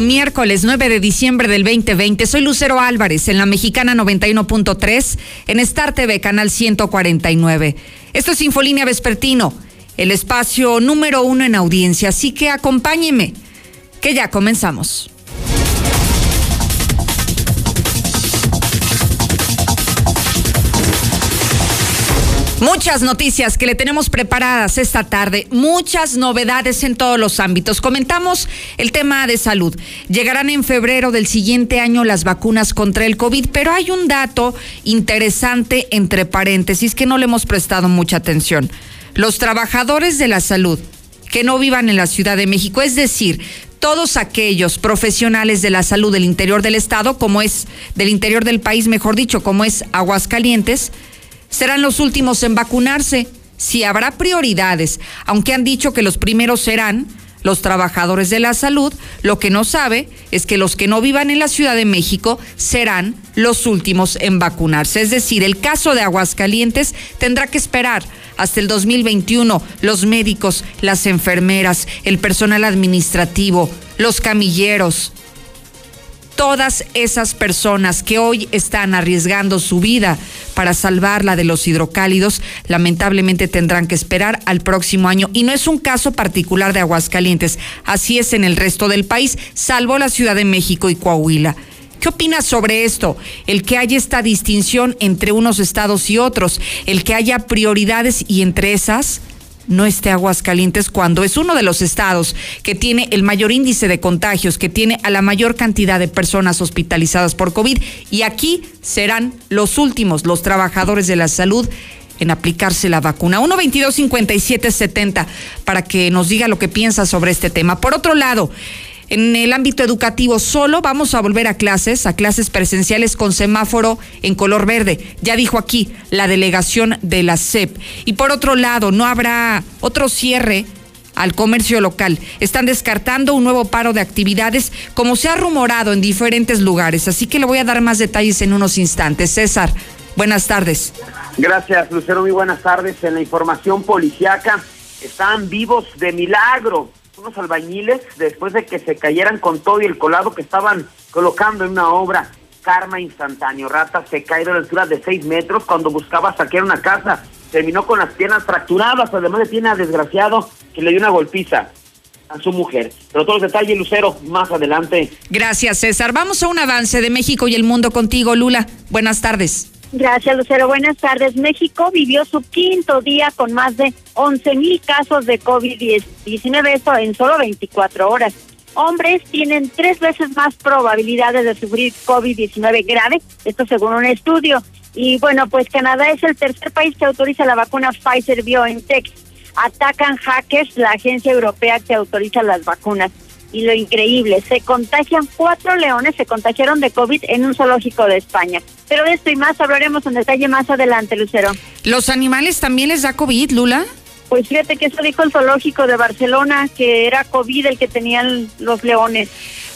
Miércoles 9 de diciembre del 2020. Soy Lucero Álvarez en la Mexicana 91.3, en Star TV, canal 149. Esto es Infolínea Vespertino, el espacio número uno en audiencia. Así que acompáñeme, que ya comenzamos. Muchas noticias que le tenemos preparadas esta tarde, muchas novedades en todos los ámbitos. Comentamos el tema de salud. Llegarán en febrero del siguiente año las vacunas contra el COVID, pero hay un dato interesante entre paréntesis que no le hemos prestado mucha atención. Los trabajadores de la salud que no vivan en la Ciudad de México, es decir, todos aquellos profesionales de la salud del interior del estado, como es del interior del país, mejor dicho, como es Aguascalientes, serán los últimos en vacunarse. Si habrá prioridades, aunque han dicho que los primeros serán los trabajadores de la salud, lo que no sabe es que los que no vivan en la Ciudad de México serán los últimos en vacunarse. Es decir, el caso de Aguascalientes tendrá que esperar hasta el 2021. Los médicos, las enfermeras, el personal administrativo, los camilleros, todas esas personas que hoy están arriesgando su vida para salvarla de los hidrocálidos, lamentablemente tendrán que esperar al próximo año. Y no es un caso particular de Aguascalientes, así es en el resto del país, salvo la Ciudad de México y Coahuila. ¿Qué opinas sobre esto? El que haya esta distinción entre unos estados y otros, el que haya prioridades y entre esas no esté Aguascalientes cuando es uno de los estados que tiene el mayor índice de contagios, que tiene a la mayor cantidad de personas hospitalizadas por COVID y aquí serán los últimos, los trabajadores de la salud en aplicarse la vacuna. 1-22-57-70 para que nos diga lo que piensa sobre este tema. Por otro lado, en el ámbito educativo solo vamos a volver a clases, a clases presenciales con semáforo en color verde. Ya dijo aquí la delegación de la SEP. Y por otro lado, no habrá otro cierre al comercio local. Están descartando un nuevo paro de actividades como se ha rumorado en diferentes lugares. Así que le voy a dar más detalles en unos instantes. César, buenas tardes. Gracias, Lucero. Muy buenas tardes. En la información policiaca están vivos de milagro unos albañiles después de que se cayeran con todo y el colado que estaban colocando en una obra. Karma instantáneo. Rata se cae de la altura de seis metros cuando buscaba saquear una casa. Terminó con las piernas fracturadas, además de tiene a desgraciado que le dio una golpiza a su mujer. Pero todos los detalles, Lucero, más adelante. Gracias, César. Vamos a un avance de México y el mundo contigo, Lula. Buenas tardes. Gracias, Lucero. Buenas tardes. México vivió su quinto día con más de 11 mil casos de COVID-19, esto en solo 24 horas. Hombres tienen tres veces más probabilidades de sufrir COVID-19 grave, esto según un estudio. Y bueno, pues Canadá es el tercer país que autoriza la vacuna Pfizer BioNTech. Atacan hackers la agencia europea que autoriza las vacunas y lo increíble, se contagian cuatro leones, se contagiaron de COVID en un zoológico de España. Pero de esto y más hablaremos en detalle más adelante, Lucero. ¿Los animales también les da COVID, Lula? Pues fíjate que eso dijo el zoológico de Barcelona, que era COVID el que tenían los leones.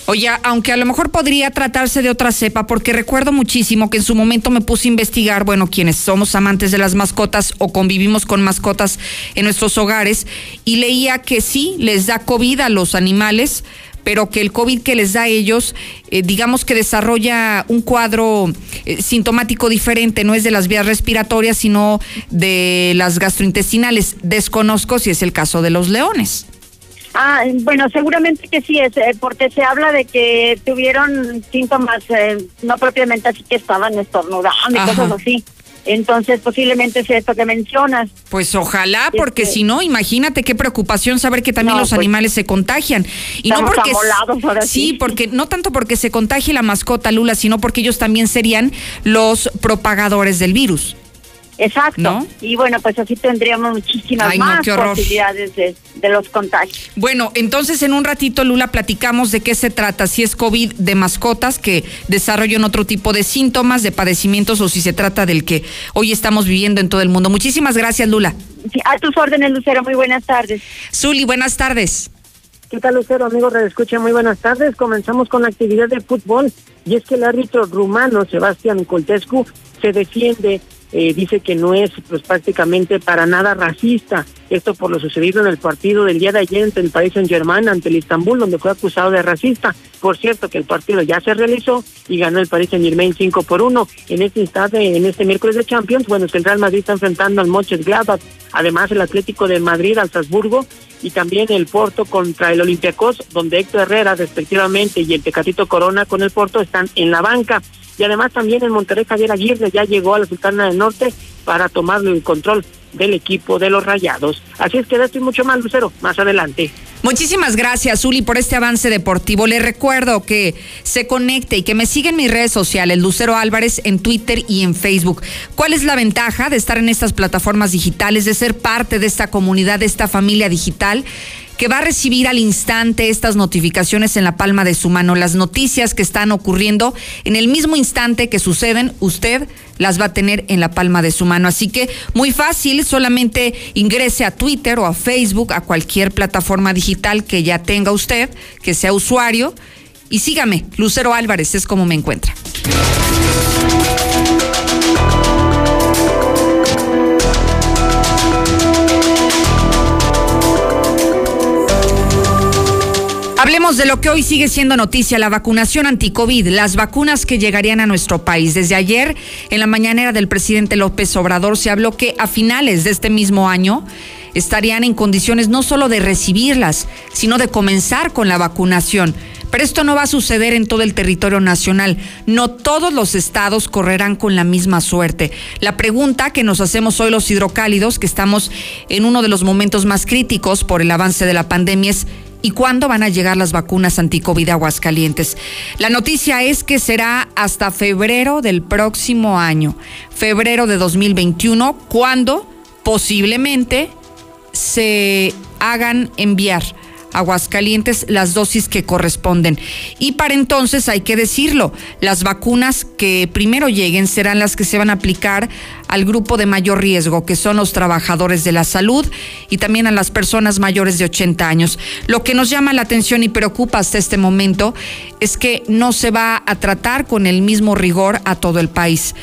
Oye, aunque a lo mejor podría tratarse de otra cepa, porque recuerdo muchísimo que en su momento me puse a investigar, bueno, quienes somos amantes de las mascotas o convivimos con mascotas en nuestros hogares, y leía que sí les da COVID a los animales, pero que el COVID que les da a ellos, eh, digamos que desarrolla un cuadro eh, sintomático diferente, no es de las vías respiratorias, sino de las gastrointestinales. Desconozco si es el caso de los leones. Ah, bueno, seguramente que sí es, eh, porque se habla de que tuvieron síntomas eh, no propiamente así que estaban estornudando y cosas así. Entonces, posiblemente es esto que mencionas. Pues ojalá, porque si no, imagínate qué preocupación saber que también los pues, animales se contagian. Y no porque sí, porque no tanto porque se contagie la mascota Lula, sino porque ellos también serían los propagadores del virus. Exacto. Y bueno, pues así tendríamos muchísimas más posibilidades de, de, los contagios. Bueno, entonces en un ratito, Lula, platicamos de qué se trata, si es COVID de mascotas que desarrollan otro tipo de síntomas, de padecimientos o si se trata del que hoy estamos viviendo en todo el mundo. Muchísimas gracias, Lula. a tus órdenes, Lucero. Muy buenas tardes. Zuli, buenas tardes. ¿Qué tal, Lucero? Amigos, escucha muy buenas tardes. Comenzamos con la actividad de fútbol y es que el árbitro rumano, Sebastián Coltescu, se defiende eh, dice que no es pues prácticamente para nada racista. Esto por lo sucedido en el partido del día de ayer entre el país en Germán ante el Istambul, donde fue acusado de racista. Por cierto, que el partido ya se realizó y ganó el Paris Saint Germain 5 por 1. En este instante, en este miércoles de Champions, bueno, es que el Real Madrid está enfrentando al Gladbach, además el Atlético de Madrid al Salzburgo y también el Porto contra el Olympiacos, donde Héctor Herrera respectivamente y el Tecatito Corona con el Porto están en la banca y además también en Monterrey Javier Aguirre ya llegó a la Sultana del Norte para tomarlo el control del equipo de los Rayados. Así es que de esto mucho más, Lucero, más adelante. Muchísimas gracias, Uli, por este avance deportivo. Le recuerdo que se conecte y que me siga en mis redes sociales, Lucero Álvarez, en Twitter y en Facebook. ¿Cuál es la ventaja de estar en estas plataformas digitales, de ser parte de esta comunidad, de esta familia digital? Que va a recibir al instante estas notificaciones en la palma de su mano. Las noticias que están ocurriendo en el mismo instante que suceden, usted las va a tener en la palma de su mano. Así que muy fácil, solamente ingrese a Twitter o a Facebook, a cualquier plataforma digital que ya tenga usted, que sea usuario, y sígame, Lucero Álvarez es como me encuentra. Hablemos de lo que hoy sigue siendo noticia, la vacunación anti-COVID, las vacunas que llegarían a nuestro país. Desde ayer, en la mañanera del presidente López Obrador, se habló que a finales de este mismo año estarían en condiciones no solo de recibirlas, sino de comenzar con la vacunación. Pero esto no va a suceder en todo el territorio nacional. No todos los estados correrán con la misma suerte. La pregunta que nos hacemos hoy los hidrocálidos, que estamos en uno de los momentos más críticos por el avance de la pandemia, es y cuándo van a llegar las vacunas anti-COVID a Aguascalientes. La noticia es que será hasta febrero del próximo año, febrero de 2021, cuando posiblemente se hagan enviar Aguascalientes las dosis que corresponden. Y para entonces hay que decirlo, las vacunas que primero lleguen serán las que se van a aplicar al grupo de mayor riesgo, que son los trabajadores de la salud y también a las personas mayores de 80 años. Lo que nos llama la atención y preocupa hasta este momento es que no se va a tratar con el mismo rigor a todo el país.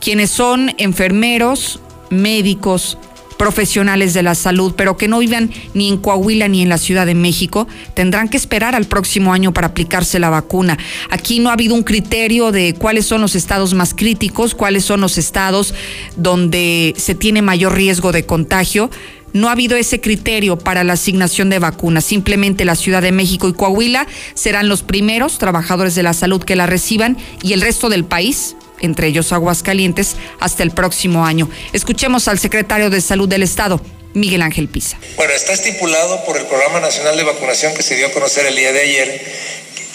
Quienes son enfermeros, médicos, profesionales de la salud, pero que no vivan ni en Coahuila ni en la Ciudad de México, tendrán que esperar al próximo año para aplicarse la vacuna. Aquí no ha habido un criterio de cuáles son los estados más críticos, cuáles son los estados donde se tiene mayor riesgo de contagio no ha habido ese criterio para la asignación de vacunas. Simplemente la Ciudad de México y Coahuila serán los primeros trabajadores de la salud que la reciban y el resto del país entre ellos Aguascalientes, hasta el próximo año. Escuchemos al secretario de Salud del Estado, Miguel Ángel Pisa. Bueno, está estipulado por el Programa Nacional de Vacunación que se dio a conocer el día de ayer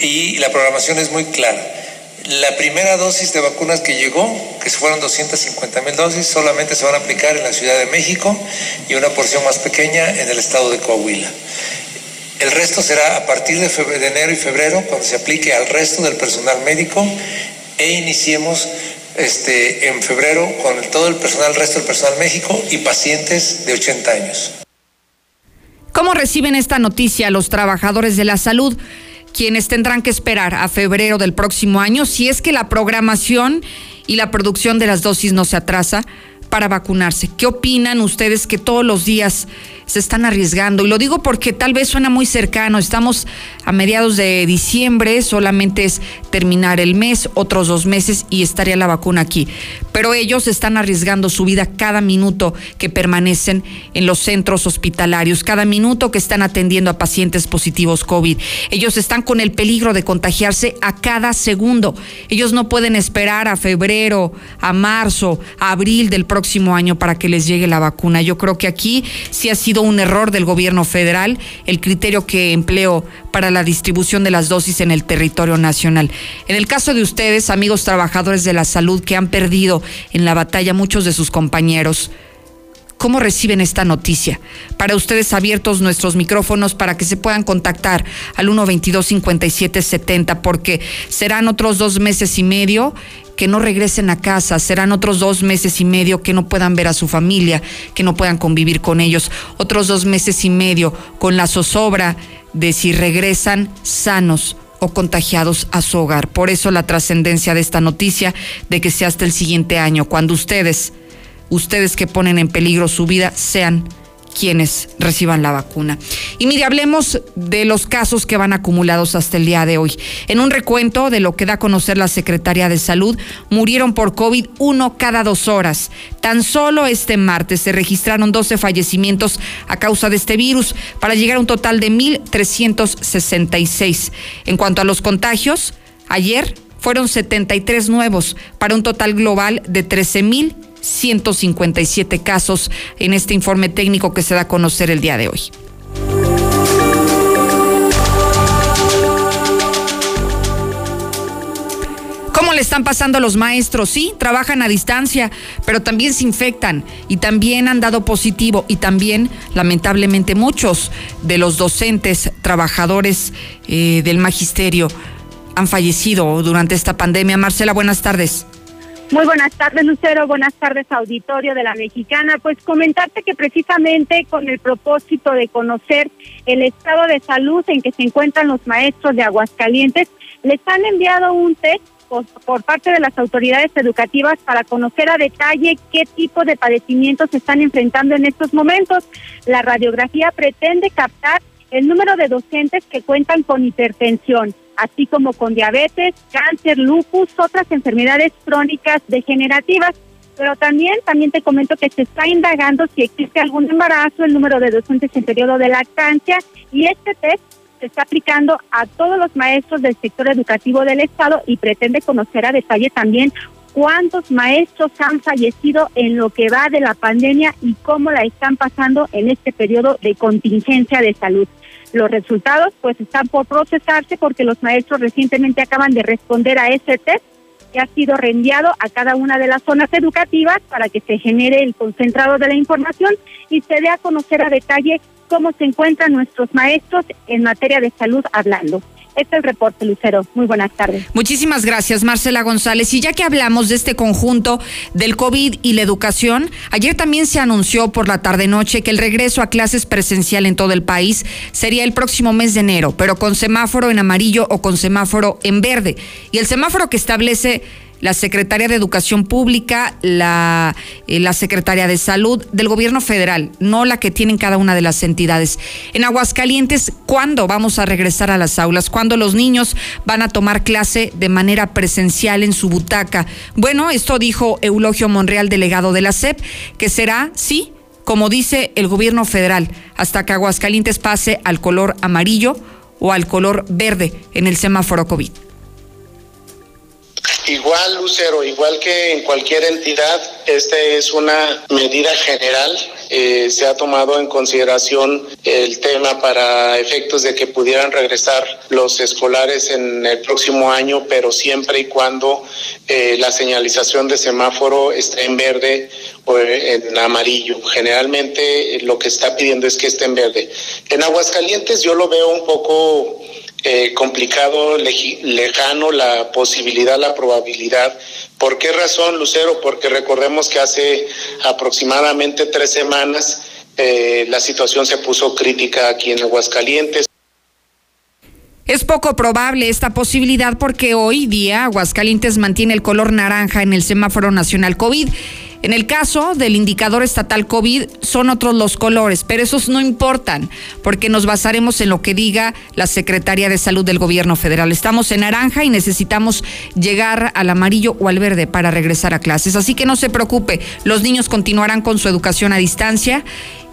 y la programación es muy clara. La primera dosis de vacunas que llegó, que fueron 250 mil dosis, solamente se van a aplicar en la Ciudad de México y una porción más pequeña en el estado de Coahuila. El resto será a partir de, de enero y febrero, cuando se aplique al resto del personal médico e iniciemos este, en febrero con todo el personal, el resto del personal México y pacientes de 80 años. ¿Cómo reciben esta noticia los trabajadores de la salud? quienes tendrán que esperar a febrero del próximo año si es que la programación y la producción de las dosis no se atrasa para vacunarse. ¿Qué opinan ustedes que todos los días se están arriesgando? Y lo digo porque tal vez suena muy cercano. Estamos a mediados de diciembre, solamente es terminar el mes, otros dos meses y estaría la vacuna aquí. Pero ellos están arriesgando su vida cada minuto que permanecen en los centros hospitalarios, cada minuto que están atendiendo a pacientes positivos COVID. Ellos están con el peligro de contagiarse a cada segundo. Ellos no pueden esperar a febrero, a marzo, a abril del próximo año para que les llegue la vacuna. Yo creo que aquí sí ha sido un error del gobierno federal el criterio que empleó para la distribución de las dosis en el territorio nacional. En el caso de ustedes, amigos trabajadores de la salud que han perdido en la batalla muchos de sus compañeros, ¿Cómo reciben esta noticia? Para ustedes abiertos nuestros micrófonos para que se puedan contactar al 122-5770 porque serán otros dos meses y medio que no regresen a casa, serán otros dos meses y medio que no puedan ver a su familia, que no puedan convivir con ellos, otros dos meses y medio con la zozobra de si regresan sanos o contagiados a su hogar. Por eso la trascendencia de esta noticia de que sea hasta el siguiente año, cuando ustedes ustedes que ponen en peligro su vida sean quienes reciban la vacuna. Y mire, hablemos de los casos que van acumulados hasta el día de hoy. En un recuento de lo que da a conocer la Secretaría de Salud, murieron por COVID uno cada dos horas. Tan solo este martes se registraron 12 fallecimientos a causa de este virus, para llegar a un total de 1.366. En cuanto a los contagios, ayer fueron 73 nuevos, para un total global de 13.000 157 casos en este informe técnico que se da a conocer el día de hoy. ¿Cómo le están pasando a los maestros? Sí, trabajan a distancia, pero también se infectan y también han dado positivo y también, lamentablemente, muchos de los docentes, trabajadores eh, del magisterio han fallecido durante esta pandemia. Marcela, buenas tardes. Muy buenas tardes, Lucero. Buenas tardes, auditorio de la Mexicana. Pues comentarte que precisamente con el propósito de conocer el estado de salud en que se encuentran los maestros de Aguascalientes, les han enviado un test por, parte de las autoridades educativas para conocer a detalle qué tipo de padecimientos se están enfrentando en estos momentos. La radiografía pretende captar el número de docentes que cuentan con hipertensión así como con diabetes, cáncer, lupus, otras enfermedades crónicas degenerativas. Pero también, también te comento que se está indagando si existe algún embarazo, el número de docentes en periodo de lactancia y este test se está aplicando a todos los maestros del sector educativo del Estado y pretende conocer a detalle también cuántos maestros han fallecido en lo que va de la pandemia y cómo la están pasando en este periodo de contingencia de salud. Los resultados pues están por procesarse porque los maestros recientemente acaban de responder a ese test que ha sido reenviado a cada una de las zonas educativas para que se genere el concentrado de la información y se dé a conocer a detalle cómo se encuentran nuestros maestros en materia de salud hablando. Este es el reporte, Lucero. Muy buenas tardes. Muchísimas gracias, Marcela González. Y ya que hablamos de este conjunto del COVID y la educación, ayer también se anunció por la tarde-noche que el regreso a clases presencial en todo el país sería el próximo mes de enero, pero con semáforo en amarillo o con semáforo en verde. Y el semáforo que establece la Secretaría de Educación Pública, la, eh, la Secretaría de Salud del Gobierno Federal, no la que tienen cada una de las entidades. En Aguascalientes, ¿cuándo vamos a regresar a las aulas? ¿Cuándo los niños van a tomar clase de manera presencial en su butaca? Bueno, esto dijo Eulogio Monreal, delegado de la SEP, que será, sí, como dice el gobierno federal, hasta que Aguascalientes pase al color amarillo o al color verde en el semáforo COVID. Igual, Lucero, igual que en cualquier entidad, esta es una medida general. Eh, se ha tomado en consideración el tema para efectos de que pudieran regresar los escolares en el próximo año, pero siempre y cuando eh, la señalización de semáforo esté en verde o en amarillo. Generalmente lo que está pidiendo es que esté en verde. En Aguascalientes yo lo veo un poco eh, complicado, lejano la posibilidad, la probabilidad. ¿Por qué razón, Lucero? Porque recordemos que hace aproximadamente tres semanas eh, la situación se puso crítica aquí en Aguascalientes. Es poco probable esta posibilidad porque hoy día Aguascalientes mantiene el color naranja en el semáforo nacional COVID. En el caso del indicador estatal COVID son otros los colores, pero esos no importan porque nos basaremos en lo que diga la Secretaría de Salud del Gobierno Federal. Estamos en naranja y necesitamos llegar al amarillo o al verde para regresar a clases. Así que no se preocupe, los niños continuarán con su educación a distancia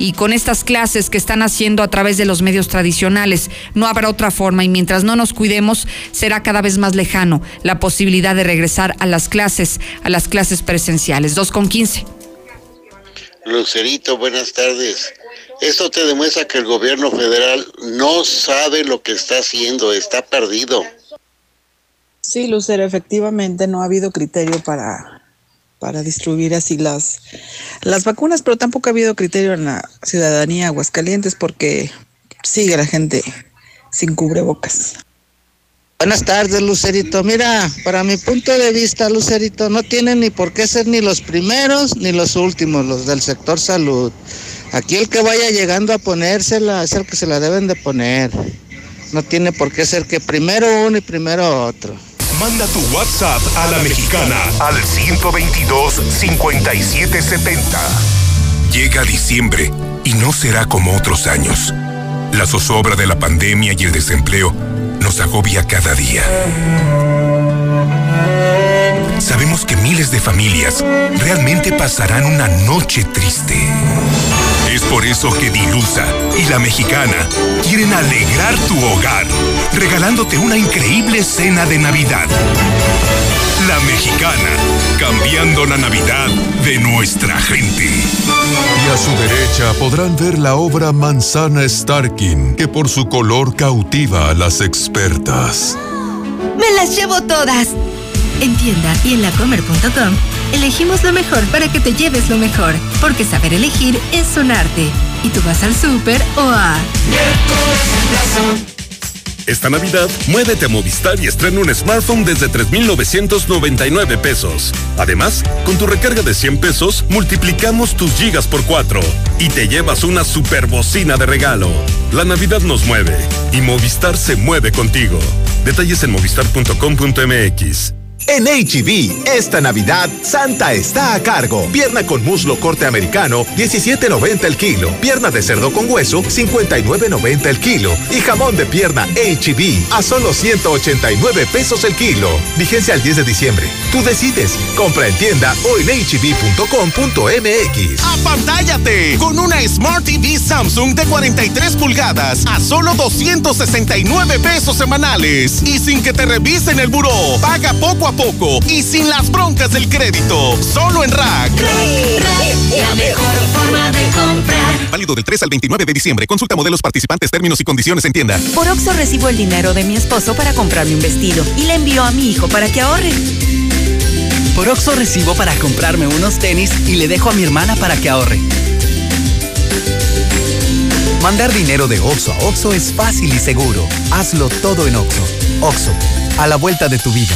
y con estas clases que están haciendo a través de los medios tradicionales. No habrá otra forma y mientras no nos cuidemos será cada vez más lejano la posibilidad de regresar a las clases, a las clases presenciales. Dos con quince. Lucerito, buenas tardes. Eso te demuestra que el gobierno federal no sabe lo que está haciendo, está perdido. Sí, Lucero, efectivamente no ha habido criterio para, para distribuir así las, las vacunas, pero tampoco ha habido criterio en la ciudadanía Aguascalientes porque sigue la gente sin cubrebocas. Buenas tardes, Lucerito. Mira, para mi punto de vista, Lucerito, no tienen ni por qué ser ni los primeros ni los últimos, los del sector salud. Aquí el que vaya llegando a ponérsela es el que se la deben de poner. No tiene por qué ser que primero uno y primero otro. Manda tu WhatsApp a la mexicana al 122-5770. Llega diciembre y no será como otros años. La zozobra de la pandemia y el desempleo nos agobia cada día. Sabemos que miles de familias realmente pasarán una noche triste. Es por eso que Dilusa y la mexicana quieren alegrar tu hogar, regalándote una increíble cena de Navidad. La mexicana, cambiando la Navidad de nuestra gente. Y a su derecha podrán ver la obra Manzana Starkin, que por su color cautiva a las expertas. ¡Me las llevo todas! En tienda y en lacomer.com elegimos lo mejor para que te lleves lo mejor, porque saber elegir es un arte. Y tú vas al súper o a... Esta Navidad, muévete a Movistar y estrena un smartphone desde 3,999 pesos. Además, con tu recarga de 100 pesos, multiplicamos tus gigas por 4 y te llevas una super bocina de regalo. La Navidad nos mueve y Movistar se mueve contigo. Detalles en movistar.com.mx. En HB, esta Navidad, Santa está a cargo. Pierna con muslo corte americano, 17.90 el kilo. Pierna de cerdo con hueso, 59.90 el kilo. Y jamón de pierna HB, a solo 189 pesos el kilo. Vigencia al 10 de diciembre. Tú decides. Compra en tienda o en hb.com.mx. ¡Apantállate! Con una Smart TV Samsung de 43 pulgadas a solo 269 pesos semanales. Y sin que te revisen el buró. Paga poco a poco y sin las broncas del crédito. Solo en Rack. la mejor forma de comprar. Válido del 3 al 29 de diciembre. Consulta modelos participantes, términos y condiciones en tienda. Por Oxo recibo el dinero de mi esposo para comprarme un vestido y le envío a mi hijo para que ahorre. Por Oxo recibo para comprarme unos tenis y le dejo a mi hermana para que ahorre. Mandar dinero de Oxo a Oxo es fácil y seguro. Hazlo todo en Oxo. Oxo, a la vuelta de tu vida.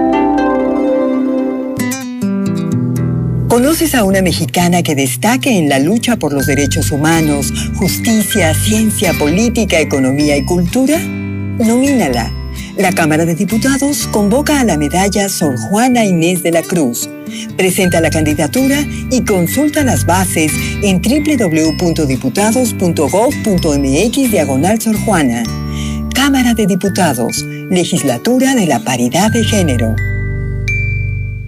¿Conoces a una mexicana que destaque en la lucha por los derechos humanos, justicia, ciencia, política, economía y cultura? Nomínala. La Cámara de Diputados convoca a la medalla Sor Juana Inés de la Cruz. Presenta la candidatura y consulta las bases en www.diputados.gov.mx diagonal Sor Juana. Cámara de Diputados, Legislatura de la Paridad de Género.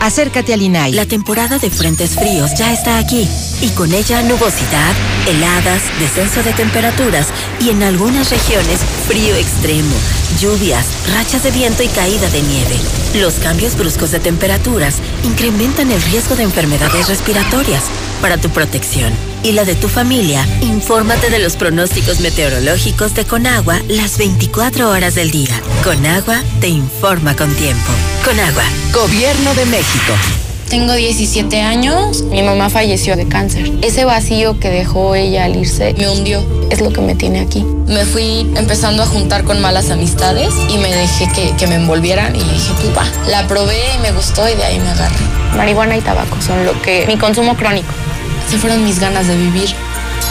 Acércate al INAI. La temporada de frentes fríos ya está aquí y con ella nubosidad, heladas, descenso de temperaturas y en algunas regiones frío extremo, lluvias, rachas de viento y caída de nieve. Los cambios bruscos de temperaturas incrementan el riesgo de enfermedades respiratorias. Para tu protección y la de tu familia, infórmate de los pronósticos meteorológicos de Conagua las 24 horas del día. Conagua te informa con tiempo. Conagua. Gobierno de México. Tengo 17 años, mi mamá falleció de cáncer. Ese vacío que dejó ella al irse me hundió, es lo que me tiene aquí. Me fui empezando a juntar con malas amistades y me dejé que, me envolvieran y dije, pues va. La probé y me gustó y de ahí me agarré. Marihuana y tabaco son lo que... mi consumo crónico. Se fueron mis ganas de vivir.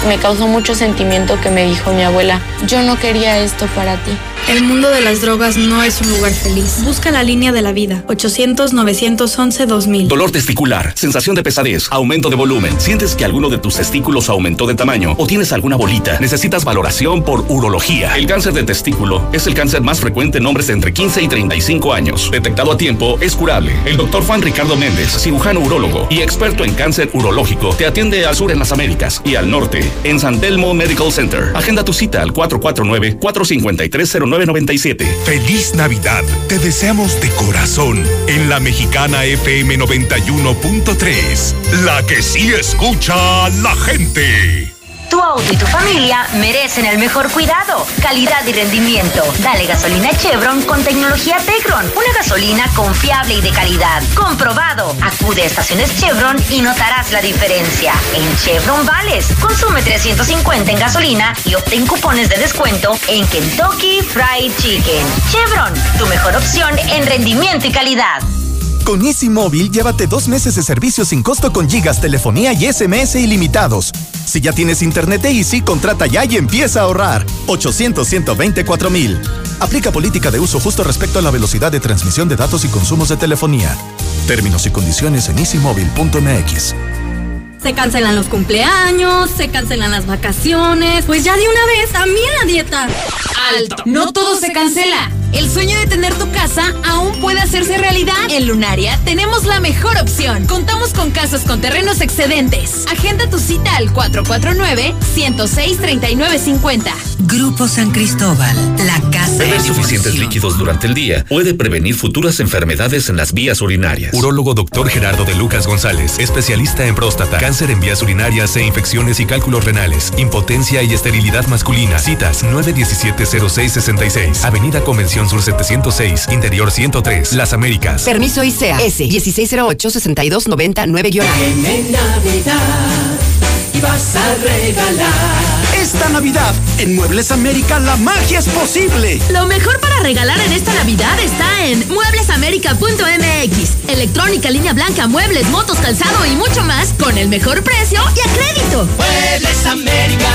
Me causó mucho sentimiento que me dijo mi abuela, yo no quería esto para ti. El mundo de las drogas no es un lugar feliz. Busca la línea de la vida. 800-911-2000. Dolor testicular, sensación de pesadez, aumento de volumen. ¿Sientes que alguno de tus testículos aumentó de tamaño o tienes alguna bolita? Necesitas valoración por urología. El cáncer de testículo es el cáncer más frecuente en hombres de entre 15 y 35 años. Detectado a tiempo, es curable. El doctor Juan Ricardo Méndez, cirujano urólogo y experto en cáncer urológico, te atiende al sur en las Américas y al norte en San Telmo Medical Center. Agenda tu cita al 449 453 0997. Feliz Navidad. Te deseamos de corazón en la mexicana FM 91.3. La que sí escucha a la gente. Tu auto y tu familia merecen el mejor cuidado, calidad y rendimiento. Dale gasolina Chevron con tecnología Tecron. Una gasolina confiable y de calidad. Comprobado. Acude a estaciones Chevron y notarás la diferencia. En Chevron Vales, consume 350 en gasolina y obtén cupones de descuento en Kentucky Fried Chicken. Chevron, tu mejor opción en rendimiento y calidad. Con Easy Móvil, llévate dos meses de servicio sin costo con gigas, telefonía y SMS ilimitados. Si ya tienes internet de Easy, contrata ya y empieza a ahorrar. 800 mil. Aplica política de uso justo respecto a la velocidad de transmisión de datos y consumos de telefonía. Términos y condiciones en easymóvil.mx. Se cancelan los cumpleaños, se cancelan las vacaciones. Pues ya de una vez, también la dieta. Alto. No todo se cancela. El sueño de tener tu casa aún puede hacerse realidad. En Lunaria tenemos la mejor opción. Contamos con casas con terrenos excedentes. Agenda tu cita al 449-106-3950. Grupo San Cristóbal, la casa Beber suficientes líquidos durante el día puede prevenir futuras enfermedades en las vías urinarias. Urólogo Dr. Gerardo de Lucas González, especialista en próstata, cáncer en vías urinarias e infecciones y cálculos renales, impotencia y esterilidad masculina. Citas 917-0666, Avenida Convención Sur 706, Interior 103, Las Américas. Permiso ICEA S 1608-6299 En Navidad y vas a regalar. Esta Navidad, en Muebles América, la magia es posible. Lo mejor para regalar en esta Navidad está en mueblesamerica.mx. Electrónica, línea blanca, muebles, motos, calzado y mucho más con el mejor precio y a crédito. Muebles América.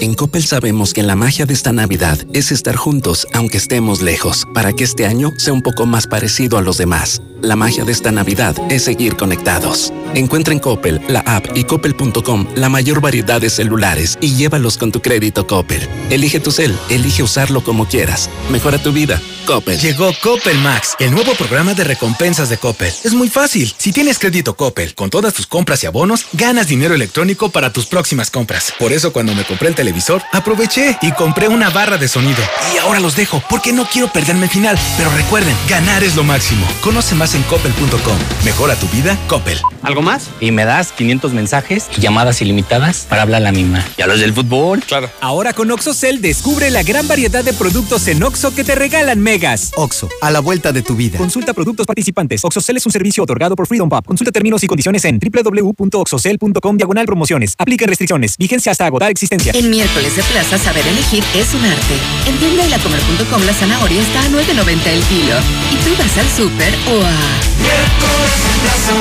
En Coppel sabemos que la magia de esta Navidad es estar juntos aunque estemos lejos, para que este año sea un poco más parecido a los demás. La magia de esta Navidad es seguir conectados. Encuentra en Coppel, la app y coppel.com la mayor variedad de celulares y llévalos con tu crédito Coppel. Elige tu cel, elige usarlo como quieras. Mejora tu vida. Coppel. Llegó Coppel Max, el nuevo programa de recompensas de Coppel. Es muy fácil. Si tienes crédito Coppel con todas tus compras y abonos, ganas dinero electrónico para tus próximas compras. Por eso cuando me compré el televisor, aproveché y compré una barra de sonido. Y ahora los dejo porque no quiero perderme el final. Pero recuerden, ganar es lo máximo. Conoce más en coppel.com. Mejora tu vida, Coppel. ¿Algo más? Y me das 500 mensajes y llamadas ilimitadas para hablar a la misma. ¿Y a los del fútbol? Claro. Ahora con OxoCell descubre la gran variedad de productos en Oxo que te regalan megas. Oxo, a la vuelta de tu vida. Consulta productos participantes. OxoCell es un servicio otorgado por Freedom Pub. Consulta términos y condiciones en www.oxocell.com diagonal promociones. Aplica restricciones. Vigencia hasta agotar existencia. Miércoles de plaza, saber elegir es un arte. En tienda y lacomer.com la zanahoria está a 9.90 el kilo. Y tú vas al súper o a...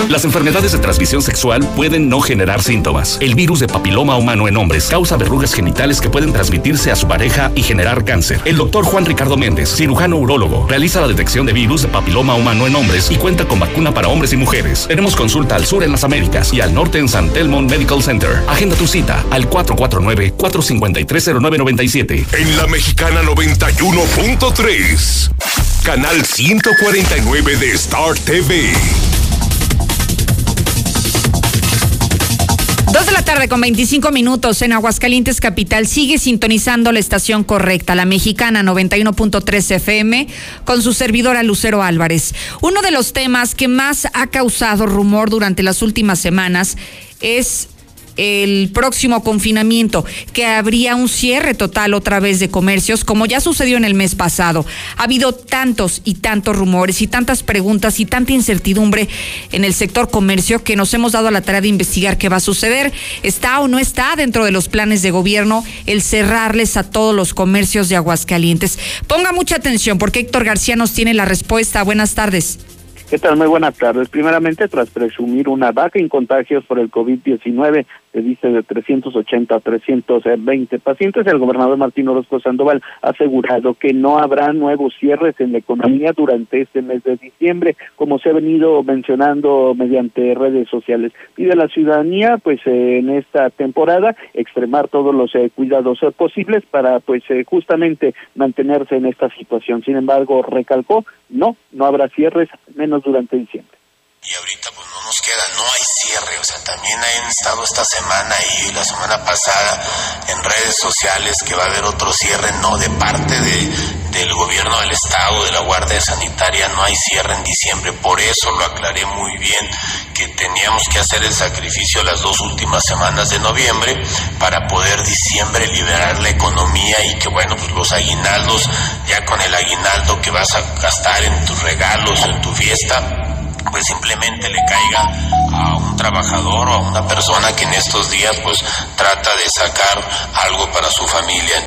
Las enfermedades de transmisión sexual pueden no generar síntomas. El virus de papiloma humano en hombres causa verrugas genitales que pueden transmitirse a su pareja y generar cáncer. El doctor Juan Ricardo Méndez, cirujano urólogo, realiza la detección de virus de papiloma humano en hombres y cuenta con vacuna para hombres y mujeres. Tenemos consulta al sur en las Américas y al norte en San Telmo Medical Center. Agenda tu cita al 449-453-0997. En la mexicana 91.3, canal 149 de Star TV. Dos de la tarde con 25 minutos en Aguascalientes Capital. Sigue sintonizando la estación correcta, la mexicana 91.3 FM, con su servidora Lucero Álvarez. Uno de los temas que más ha causado rumor durante las últimas semanas es el próximo confinamiento, que habría un cierre total otra vez de comercios, como ya sucedió en el mes pasado. Ha habido tantos y tantos rumores y tantas preguntas y tanta incertidumbre en el sector comercio que nos hemos dado la tarea de investigar qué va a suceder. ¿Está o no está dentro de los planes de gobierno el cerrarles a todos los comercios de Aguascalientes? Ponga mucha atención porque Héctor García nos tiene la respuesta. Buenas tardes. ¿Qué tal? Muy buenas tardes. Primeramente, tras presumir una vaca en contagios por el COVID-19, se dice de 380 a 320 pacientes, el gobernador Martín Orozco Sandoval ha asegurado que no habrá nuevos cierres en la economía durante este mes de diciembre, como se ha venido mencionando mediante redes sociales. Pide a la ciudadanía, pues en esta temporada, extremar todos los eh, cuidados eh, posibles para, pues eh, justamente mantenerse en esta situación. Sin embargo, recalcó, no, no habrá cierres, menos durante diciembre. Y ahorita pues no nos queda, no hay cierre, o sea, también han estado esta semana y la semana pasada en redes sociales que va a haber otro cierre, no, de parte de, del gobierno del estado, de la Guardia Sanitaria, no hay cierre en diciembre, por eso lo aclaré muy bien, que teníamos que hacer el sacrificio las dos últimas semanas de noviembre para poder diciembre liberar la economía y que bueno, pues los aguinaldos, ya con el aguinaldo que vas a gastar en tus regalos, en tu fiesta, pues simplemente le caiga a un trabajador o a una persona que en estos días pues trata de sacar algo para su familia.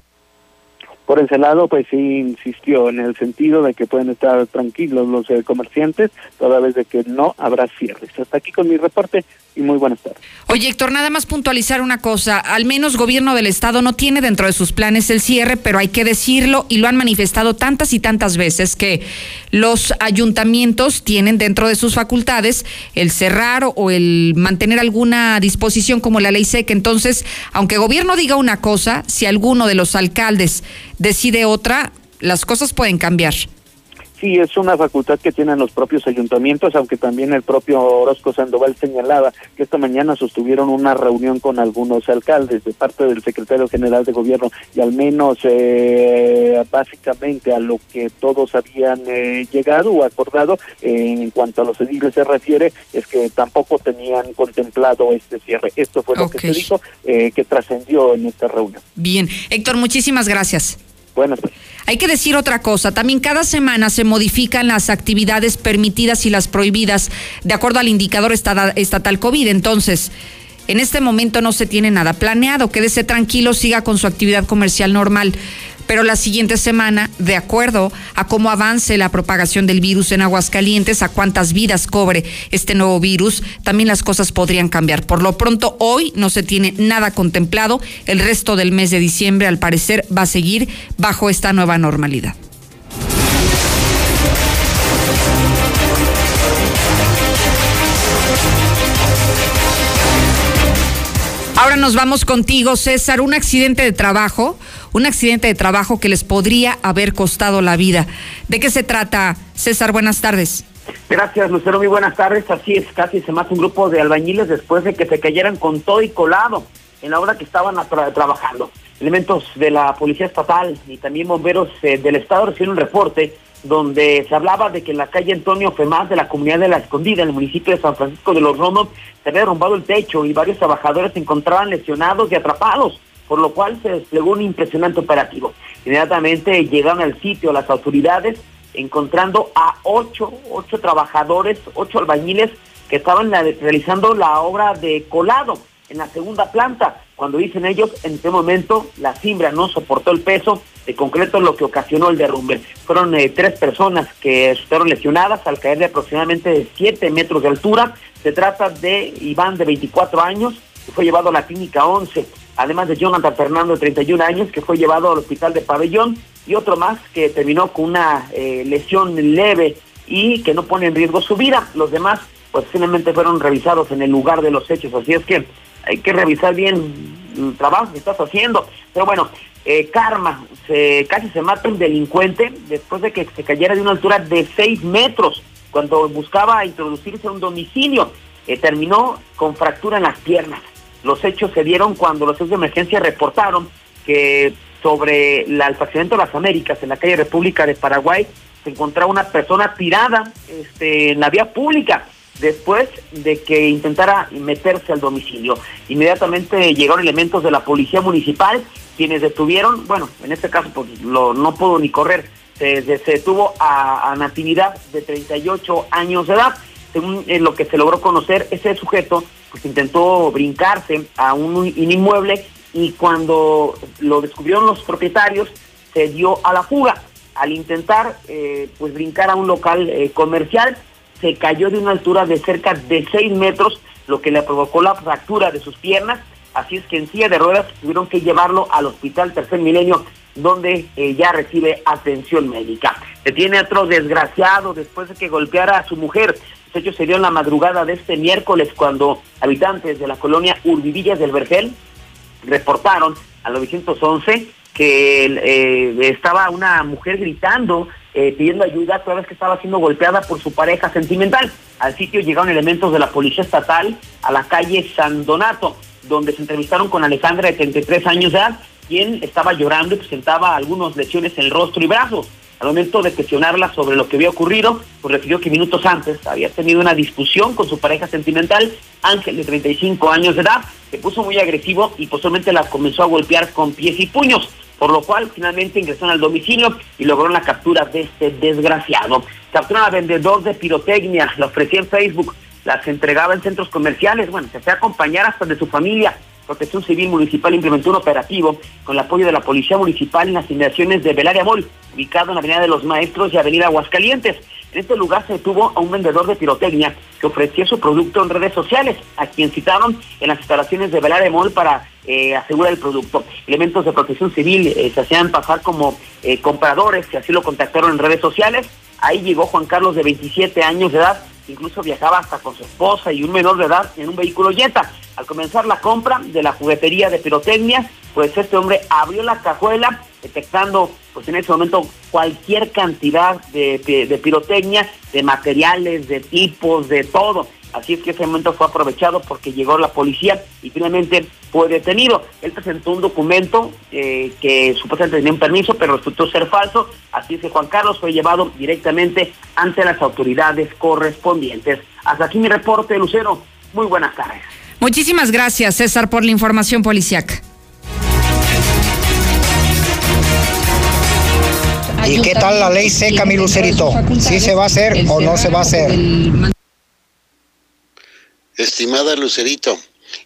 Por ese lado, pues sí insistió en el sentido de que pueden estar tranquilos los eh, comerciantes, toda vez de que no habrá cierres. Hasta aquí con mi reporte y muy buenas tardes. Oye, Héctor, nada más puntualizar una cosa. Al menos gobierno del Estado no tiene dentro de sus planes el cierre, pero hay que decirlo y lo han manifestado tantas y tantas veces que los ayuntamientos tienen dentro de sus facultades el cerrar o el mantener alguna disposición como la ley seca. Entonces, aunque gobierno diga una cosa, si alguno de los alcaldes decide otra, las cosas pueden cambiar. Sí, es una facultad que tienen los propios ayuntamientos, aunque también el propio Orozco Sandoval señalaba que esta mañana sostuvieron una reunión con algunos alcaldes de parte del secretario general de gobierno y al menos eh, básicamente a lo que todos habían eh, llegado o acordado en cuanto a los ediles se refiere es que tampoco tenían contemplado este cierre. Esto fue lo que se dijo eh, que trascendió en esta reunión. Bien, Héctor, muchísimas gracias. Buenas hay que decir otra cosa, también cada semana se modifican las actividades permitidas y las prohibidas de acuerdo al indicador estatal COVID. Entonces, en este momento no se tiene nada planeado, quédese tranquilo, siga con su actividad comercial normal pero la siguiente semana, de acuerdo a cómo avance la propagación del virus en Aguascalientes, a cuántas vidas cobre este nuevo virus, también las cosas podrían cambiar. Por lo pronto, hoy no se tiene nada contemplado. El resto del mes de diciembre, al parecer, va a seguir bajo esta nueva normalidad. Ahora nos vamos contigo, César. Un accidente de trabajo, un accidente de trabajo que les podría haber costado la vida. ¿De qué se trata, César? Buenas tardes. Gracias, Lucero. Muy buenas tardes. Así es, casi se mata un grupo de albañiles después de que se cayeran con todo y colado en la obra que estaban trabajando. Elementos de la Policía Estatal y también bomberos eh, del Estado recibieron un reporte donde se hablaba de que en la calle Antonio Femás de la comunidad de La Escondida, en el municipio de San Francisco de los Romos, se había derrumbado el techo y varios trabajadores se encontraban lesionados y atrapados, por lo cual se desplegó un impresionante operativo. Inmediatamente llegaron al sitio las autoridades, encontrando a ocho, ocho trabajadores, ocho albañiles que estaban realizando la obra de colado en la segunda planta. Cuando dicen ellos, en ese momento la cimbra no soportó el peso de concreto, lo que ocasionó el derrumbe. Fueron eh, tres personas que resultaron lesionadas al caer de aproximadamente 7 metros de altura. Se trata de Iván, de 24 años, que fue llevado a la clínica 11, además de Jonathan Fernando, de 31 años, que fue llevado al hospital de Pabellón, y otro más que terminó con una eh, lesión leve y que no pone en riesgo su vida. Los demás, pues finalmente fueron revisados en el lugar de los hechos. Así es que hay que revisar bien el trabajo que estás haciendo. Pero bueno, eh, Karma, casi se mata un delincuente después de que se cayera de una altura de 6 metros cuando buscaba introducirse a un domicilio. Eh, terminó con fractura en las piernas. Los hechos se dieron cuando los servicios de emergencia reportaron que sobre el fraccionamiento de las Américas, en la calle República de Paraguay, se encontraba una persona tirada este, en la vía pública después de que intentara meterse al domicilio. Inmediatamente llegaron elementos de la policía municipal, quienes detuvieron, bueno, en este caso pues lo, no pudo ni correr, se, detuvo a, Natividad de 38 años de edad. Según eh, lo que se logró conocer, ese sujeto pues intentó brincarse a un inmueble y cuando lo descubrieron los propietarios se dio a la fuga. Al intentar eh, pues brincar a un local eh, comercial, se cayó de una altura de cerca de 6 metros, lo que le provocó la fractura de sus piernas. Así es que en silla de ruedas tuvieron que llevarlo al hospital Tercer Milenio, donde eh, ya recibe atención médica. Se tiene otro desgraciado después de que golpeara a su mujer. Los hechos se dio en la madrugada de este miércoles cuando habitantes de la colonia Urbivillas del Vergel reportaron al 911 que eh, estaba una mujer gritando, eh, pidiendo ayuda toda vez que estaba siendo golpeada por su pareja sentimental. Al sitio llegaron elementos de la Policía Estatal a la calle San Donato, donde se entrevistaron con Alejandra de 33 años de edad, quien estaba llorando y presentaba algunas lesiones en el rostro y brazos. Al momento de cuestionarla sobre lo que había ocurrido, pues refirió que minutos antes había tenido una discusión con su pareja sentimental, Ángel, de 35 años de edad, se puso muy agresivo y posteriormente la comenzó a golpear con pies y puños por lo cual finalmente ingresaron al domicilio y lograron la captura de este desgraciado. Capturaron a vendedor de pirotecnia, lo ofrecía en Facebook, las entregaba en centros comerciales, bueno, se fue a acompañar hasta de su familia. Protección Civil Municipal implementó un operativo con el apoyo de la Policía Municipal en las inmediaciones de Belaria Mall, ubicado en la Avenida de los Maestros y Avenida Aguascalientes. En este lugar se detuvo a un vendedor de pirotecnia que ofrecía su producto en redes sociales, a quien citaron en las instalaciones de Belaria Mall para eh, asegurar el producto. Elementos de protección civil eh, se hacían pasar como eh, compradores, que así lo contactaron en redes sociales. Ahí llegó Juan Carlos de 27 años de edad, incluso viajaba hasta con su esposa y un menor de edad en un vehículo Jetta. Al comenzar la compra de la juguetería de pirotecnia, pues este hombre abrió la cajuela detectando pues en ese momento cualquier cantidad de, pirotecnia, de materiales, de tipos, de todo. Así es que ese momento fue aprovechado porque llegó la policía y finalmente fue detenido. Él presentó un documento eh, que supuestamente tenía un permiso, pero resultó ser falso. Así es que Juan Carlos fue llevado directamente ante las autoridades correspondientes. Hasta aquí mi reporte, Lucero. Muy buenas tardes. Muchísimas gracias, César, por la información policiaca. ¿Y qué tal la ley seca, mi Lucerito? ¿Sí se va a hacer o no se va a hacer? Estimada Lucerito,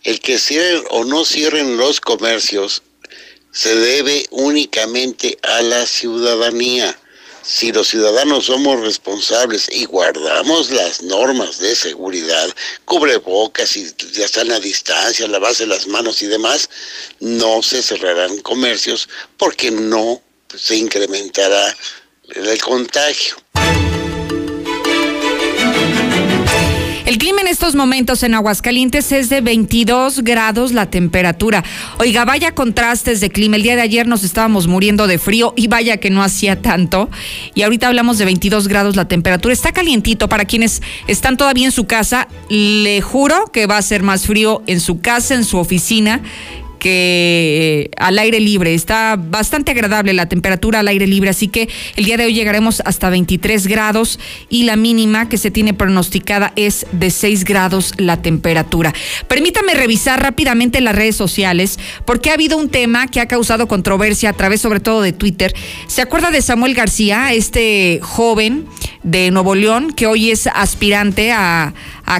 el que cierren o no cierren los comercios se debe únicamente a la ciudadanía. Si los ciudadanos somos responsables y guardamos las normas de seguridad, cubrebocas y ya están a distancia, lavarse las manos y demás, no se cerrarán comercios porque no se incrementará el contagio. Clima en estos momentos en Aguascalientes es de 22 grados la temperatura. Oiga, vaya contrastes de clima. El día de ayer nos estábamos muriendo de frío y vaya que no hacía tanto. Y ahorita hablamos de 22 grados la temperatura. Está calientito para quienes están todavía en su casa. Le juro que va a ser más frío en su casa, en su oficina que al aire libre. Está bastante agradable la temperatura al aire libre, así que el día de hoy llegaremos hasta 23 grados y la mínima que se tiene pronosticada es de 6 grados la temperatura. Permítame revisar rápidamente las redes sociales porque ha habido un tema que ha causado controversia a través sobre todo de Twitter. ¿Se acuerda de Samuel García, este joven de Nuevo León que hoy es aspirante a,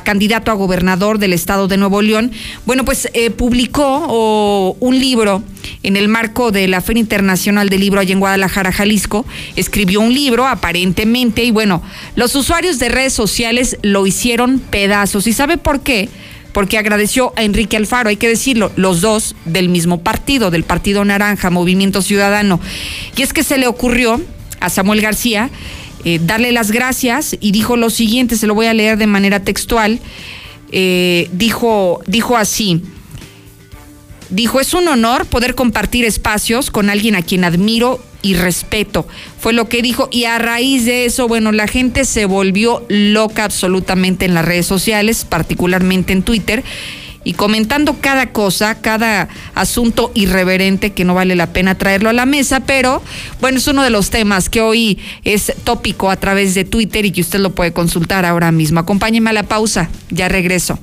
candidato a gobernador del estado de Nuevo León? Bueno, pues eh, publicó un libro en el marco de la Feria Internacional del Libro allá en Guadalajara, Jalisco. Escribió un libro, aparentemente, y bueno, los usuarios de redes sociales lo hicieron pedazos. ¿Y sabe por qué? Porque agradeció a Enrique Alfaro, hay que decirlo, los dos del mismo partido, del Partido Naranja, Movimiento Ciudadano. Y es que se le ocurrió a Samuel García eh, darle las gracias y dijo lo siguiente, se lo voy a leer de manera textual. Eh, dijo, dijo así. Dijo, es un honor poder compartir espacios con alguien a quien admiro y respeto. Fue lo que dijo. Y a raíz de eso, bueno, la gente se volvió loca absolutamente en las redes sociales, particularmente en Twitter. Y comentando cada cosa, cada asunto irreverente que no vale la pena traerlo a la mesa, pero bueno, es uno de los temas que hoy es tópico a través de Twitter y que usted lo puede consultar ahora mismo. Acompáñeme a la pausa, ya regreso.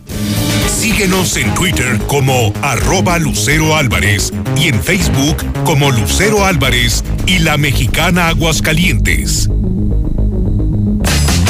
Síguenos en Twitter como arroba Lucero Álvarez y en Facebook como Lucero Álvarez y la mexicana Aguascalientes.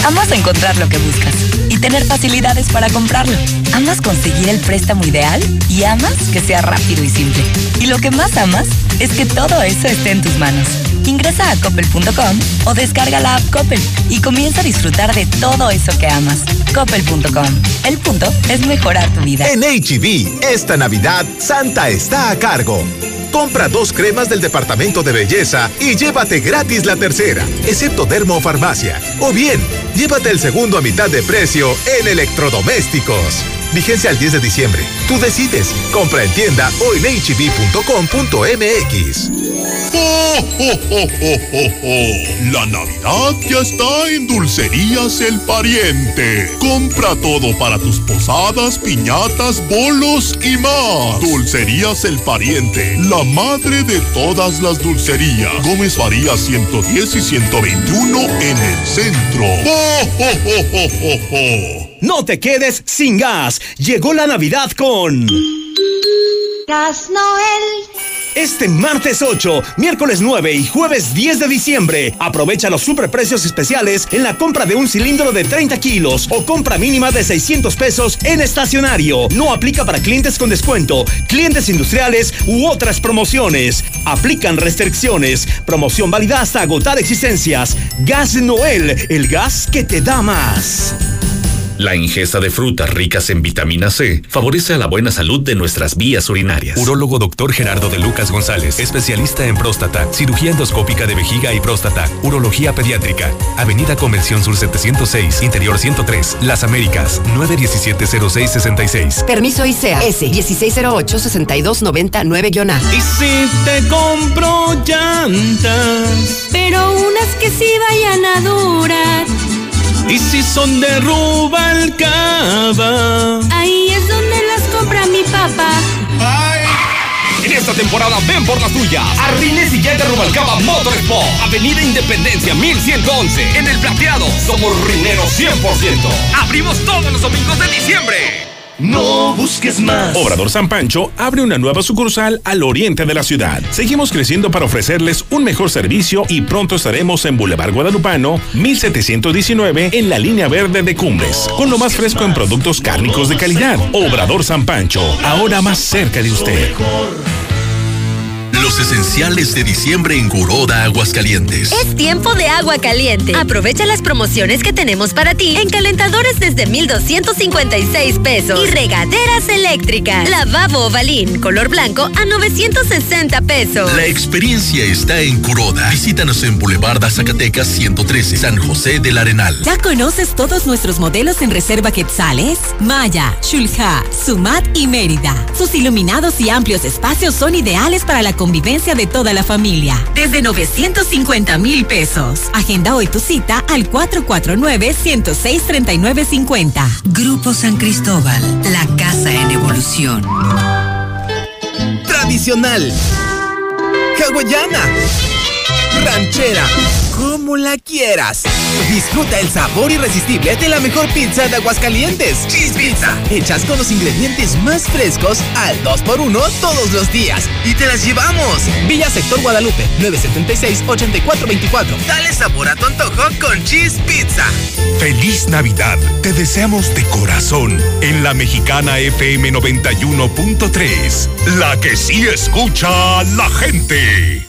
Amas encontrar lo que buscas tener facilidades para comprarlo. Amas conseguir el préstamo ideal y amas que sea rápido y simple. Y lo que más amas es que todo eso esté en tus manos. Ingresa a coppel.com o descarga la app Coppel y comienza a disfrutar de todo eso que amas. Coppel.com. El punto es mejorar tu vida. En HB, esta Navidad, Santa está a cargo. Compra dos cremas del departamento de belleza y llévate gratis la tercera, excepto Dermo Farmacia. O bien, llévate el segundo a mitad de precio en electrodomésticos. Vigencia al 10 de diciembre. Tú decides. Compra en tienda o en hb.com.mx. La Navidad ya está en Dulcerías El Pariente. Compra todo para tus posadas, piñatas, bolos y más. Dulcerías El Pariente, la madre de todas las dulcerías. Gómez Faría 110 y 121 en el centro. No te quedes sin gas. Llegó la Navidad con... Gas Noel. Este martes 8, miércoles 9 y jueves 10 de diciembre, aprovecha los superprecios especiales en la compra de un cilindro de 30 kilos o compra mínima de 600 pesos en estacionario. No aplica para clientes con descuento, clientes industriales u otras promociones. Aplican restricciones. Promoción válida hasta agotar existencias. Gas Noel, el gas que te da más. La ingesta de frutas ricas en vitamina C favorece a la buena salud de nuestras vías urinarias. Urólogo Dr. Gerardo de Lucas González, especialista en próstata, cirugía endoscópica de vejiga y próstata, urología pediátrica. Avenida Convención Sur 706, Interior 103, Las Américas, 917-0666. Permiso ICEA S 1608-6299-A. Y si te compro llantas, pero unas que sí vayan a durar. Y si son de Rubalcaba. Ahí es donde las compra mi papá. En esta temporada ven por las tuyas. Arrines y de Rubalcaba Motorsport. Avenida Independencia 1111. En el plateado. Somos rineros 100%. Abrimos todos los domingos de diciembre. No busques más. Obrador San Pancho abre una nueva sucursal al oriente de la ciudad. Seguimos creciendo para ofrecerles un mejor servicio y pronto estaremos en Boulevard Guadalupano, 1719, en la línea verde de Cumbres, con lo más fresco en productos cárnicos de calidad. Obrador San Pancho, ahora más cerca de usted. Los esenciales de diciembre en Curoda, Aguascalientes. Es tiempo de agua caliente. Aprovecha las promociones que tenemos para ti en calentadores desde 1,256 pesos y regaderas eléctricas. Lavabo Ovalín, color blanco a 960 pesos. La experiencia está en Curoda. Visítanos en Boulevard Zacatecas 113, San José del Arenal. ¿Ya conoces todos nuestros modelos en Reserva Quetzales? Maya, Shulha, Sumat y Mérida. Sus iluminados y amplios espacios son ideales para la convivencia de toda la familia. Desde 950 mil pesos. Agenda hoy tu cita al 449-106-3950. Grupo San Cristóbal, la casa en evolución. Tradicional. Hawaiana. Ranchera. Como la quieras. Disfruta el sabor irresistible de la mejor pizza de Aguascalientes. Cheese Pizza. Hechas con los ingredientes más frescos al 2x1 todos los días. Y te las llevamos. Villa Sector Guadalupe, 976-8424. Dale sabor a tu antojo con Cheese Pizza. Feliz Navidad. Te deseamos de corazón en la mexicana FM 91.3. La que sí escucha a la gente.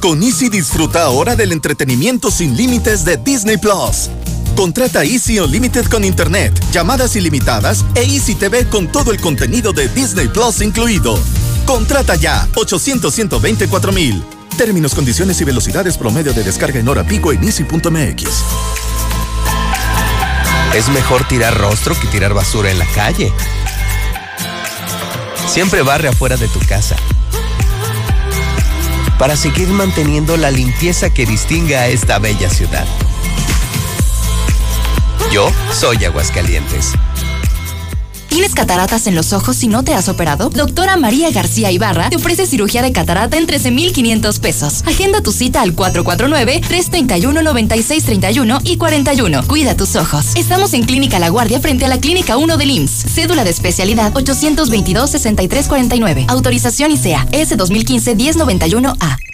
Con Easy disfruta ahora del entretenimiento sin límites de Disney Plus. Contrata Easy Unlimited con Internet, llamadas ilimitadas e Easy TV con todo el contenido de Disney Plus incluido. Contrata ya 800 124 mil. Términos, condiciones y velocidades promedio de descarga en hora pico en easy.mx. Es mejor tirar rostro que tirar basura en la calle. Siempre barre afuera de tu casa. Para seguir manteniendo la limpieza que distinga a esta bella ciudad. Yo soy Aguascalientes. ¿Tienes cataratas en los ojos si no te has operado? Doctora María García Ibarra te ofrece cirugía de catarata en 13,500 pesos. Agenda tu cita al 449-331-9631 y 41. Cuida tus ojos. Estamos en Clínica La Guardia frente a la Clínica 1 del IMSS. Cédula de especialidad 822-6349. Autorización ICEA S 2015-1091A.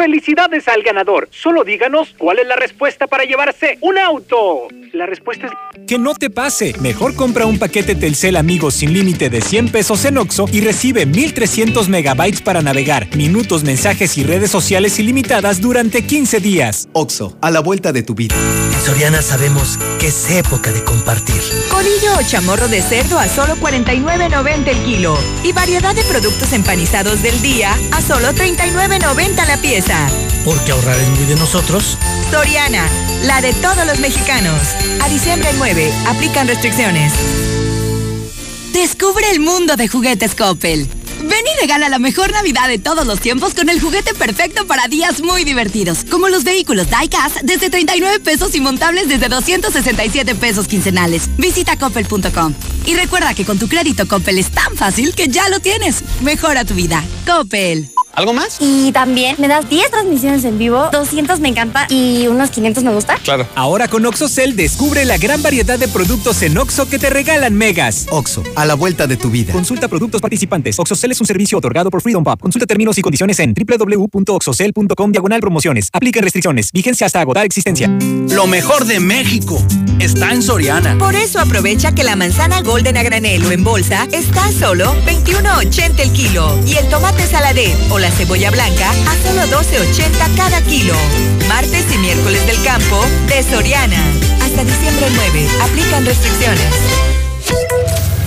¡Felicidades al ganador! Solo díganos cuál es la respuesta para llevarse un auto. La respuesta es... Que no te pase. Mejor compra un paquete Telcel Amigos sin límite de 100 pesos en Oxo y recibe 1300 megabytes para navegar, minutos, mensajes y redes sociales ilimitadas durante 15 días. Oxo, a la vuelta de tu vida. En Soriana sabemos que es época de compartir. Codillo o chamorro de cerdo a solo 49.90 el kilo. Y variedad de productos empanizados del día a solo 39.90 la pieza. Porque ahorrar es muy de nosotros. Soriana, la de todos los mexicanos. A diciembre 9, aplican restricciones. Descubre el mundo de juguetes Coppel. Ven y regala la mejor Navidad de todos los tiempos con el juguete perfecto para días muy divertidos, como los vehículos Diecast desde 39 pesos y montables desde 267 pesos quincenales. Visita coppel.com. Y recuerda que con tu crédito Coppel es tan fácil que ya lo tienes. Mejora tu vida. Coppel. ¿Algo más? Y también me das 10 transmisiones en vivo, 200 me encanta y unos 500 me gusta. Claro. Ahora con OxoCell descubre la gran variedad de productos en Oxo que te regalan megas. Oxo, a la vuelta de tu vida. Consulta productos participantes. OxoCell es un servicio otorgado por Freedom Pop. Consulta términos y condiciones en www.oxocell.com diagonal promociones. Aplica restricciones. Vigencia hasta agotar existencia. Lo mejor de México está en Soriana. Por eso aprovecha que la manzana golden a granel o en bolsa está a solo 21.80 el kilo y el tomate saladet o la cebolla blanca a solo 12.80 cada kilo. Martes y miércoles del campo de Soriana. Hasta diciembre 9. Aplican restricciones.